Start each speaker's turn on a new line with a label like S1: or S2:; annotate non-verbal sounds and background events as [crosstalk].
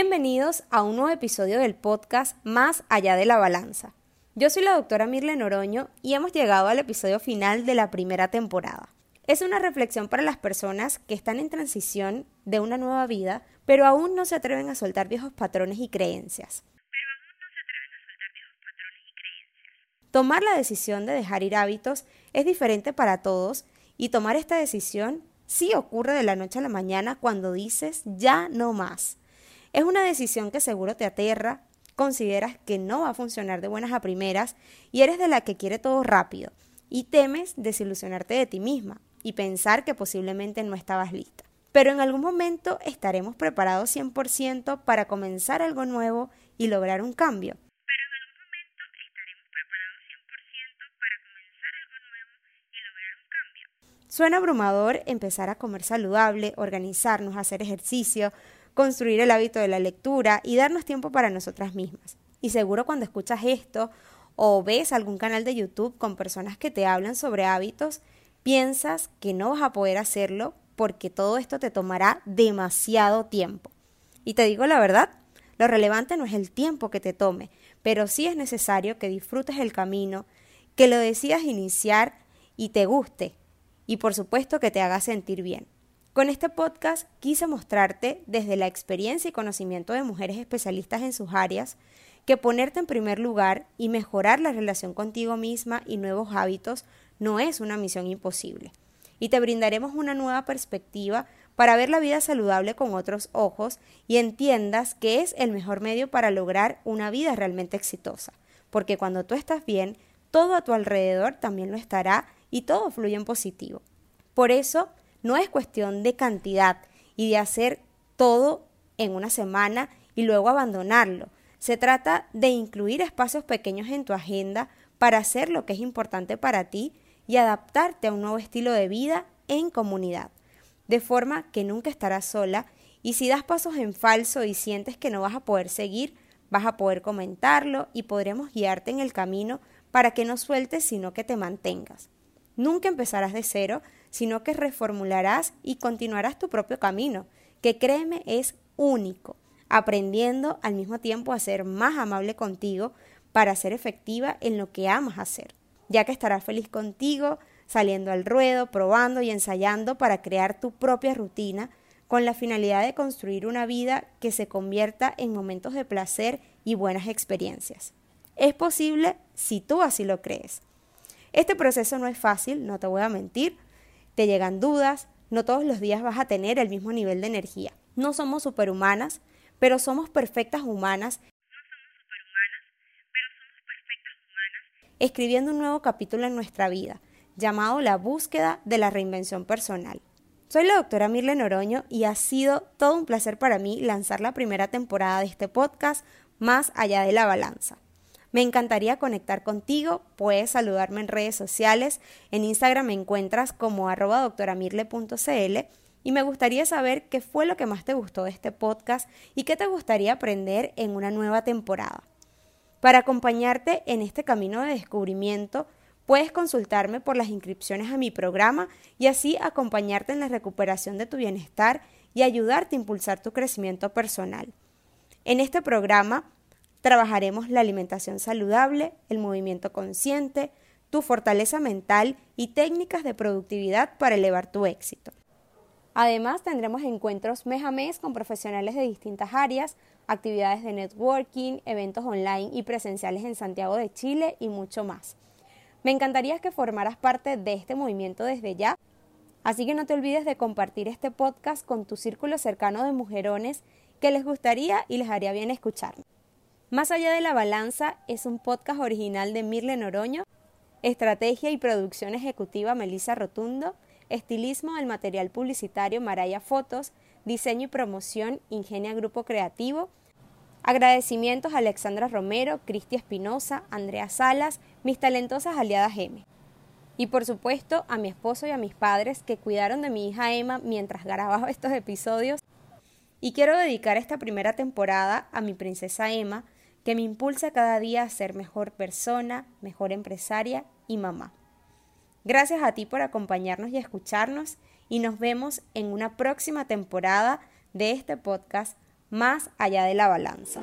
S1: Bienvenidos a un nuevo episodio del podcast Más allá de la balanza. Yo soy la doctora Mirle Noroño y hemos llegado al episodio final de la primera temporada. Es una reflexión para las personas que están en transición de una nueva vida, pero aún no se atreven a soltar viejos patrones y creencias. Tomar la decisión de dejar ir hábitos es diferente para todos y tomar esta decisión sí ocurre de la noche a la mañana cuando dices ya no más. Es una decisión que seguro te aterra, consideras que no va a funcionar de buenas a primeras y eres de la que quiere todo rápido y temes desilusionarte de ti misma y pensar que posiblemente no estabas lista. Pero en algún momento estaremos preparados 100% para comenzar algo nuevo y lograr un cambio. Pero en algún momento estaremos preparados 100% para comenzar algo nuevo y lograr un cambio. Suena abrumador empezar a comer saludable, organizarnos, hacer ejercicio, construir el hábito de la lectura y darnos tiempo para nosotras mismas. Y seguro cuando escuchas esto o ves algún canal de YouTube con personas que te hablan sobre hábitos, piensas que no vas a poder hacerlo porque todo esto te tomará demasiado tiempo. Y te digo la verdad, lo relevante no es el tiempo que te tome, pero sí es necesario que disfrutes el camino, que lo decidas iniciar y te guste, y por supuesto que te haga sentir bien. Con este podcast quise mostrarte desde la experiencia y conocimiento de mujeres especialistas en sus áreas que ponerte en primer lugar y mejorar la relación contigo misma y nuevos hábitos no es una misión imposible. Y te brindaremos una nueva perspectiva para ver la vida saludable con otros ojos y entiendas que es el mejor medio para lograr una vida realmente exitosa. Porque cuando tú estás bien, todo a tu alrededor también lo estará y todo fluye en positivo. Por eso, no es cuestión de cantidad y de hacer todo en una semana y luego abandonarlo. Se trata de incluir espacios pequeños en tu agenda para hacer lo que es importante para ti y adaptarte a un nuevo estilo de vida en comunidad, de forma que nunca estarás sola y si das pasos en falso y sientes que no vas a poder seguir, vas a poder comentarlo y podremos guiarte en el camino para que no sueltes, sino que te mantengas. Nunca empezarás de cero, sino que reformularás y continuarás tu propio camino, que créeme es único, aprendiendo al mismo tiempo a ser más amable contigo para ser efectiva en lo que amas hacer, ya que estarás feliz contigo, saliendo al ruedo, probando y ensayando para crear tu propia rutina con la finalidad de construir una vida que se convierta en momentos de placer y buenas experiencias. Es posible si tú así lo crees. Este proceso no es fácil, no te voy a mentir, te llegan dudas, no todos los días vas a tener el mismo nivel de energía. No somos superhumanas, pero somos perfectas humanas. Escribiendo un nuevo capítulo en nuestra vida, llamado La búsqueda de la reinvención personal. Soy la doctora Mirle Noroño y ha sido todo un placer para mí lanzar la primera temporada de este podcast Más allá de la balanza. Me encantaría conectar contigo, puedes saludarme en redes sociales, en Instagram me encuentras como arroba doctoramirle.cl y me gustaría saber qué fue lo que más te gustó de este podcast y qué te gustaría aprender en una nueva temporada. Para acompañarte en este camino de descubrimiento, puedes consultarme por las inscripciones a mi programa y así acompañarte en la recuperación de tu bienestar y ayudarte a impulsar tu crecimiento personal. En este programa Trabajaremos la alimentación saludable, el movimiento consciente, tu fortaleza mental y técnicas de productividad para elevar tu éxito. Además, tendremos encuentros mes a mes con profesionales de distintas áreas, actividades de networking, eventos online y presenciales en Santiago de Chile y mucho más. Me encantaría que formaras parte de este movimiento desde ya, así que no te olvides de compartir este podcast con tu círculo cercano de mujerones que les gustaría y les haría bien escucharme. Más allá de la balanza es un podcast original de Mirle Noroño, estrategia y producción ejecutiva Melissa Rotundo, estilismo del material publicitario Maraya Fotos, diseño y promoción Ingenia Grupo Creativo, agradecimientos a Alexandra Romero, Cristi Espinosa, Andrea Salas, mis talentosas aliadas M. Y por supuesto a mi esposo y a mis padres que cuidaron de mi hija Emma mientras grababa [laughs] estos episodios. Y quiero dedicar esta primera temporada a mi princesa Emma, que me impulsa cada día a ser mejor persona, mejor empresaria y mamá. Gracias a ti por acompañarnos y escucharnos y nos vemos en una próxima temporada de este podcast más allá de la balanza.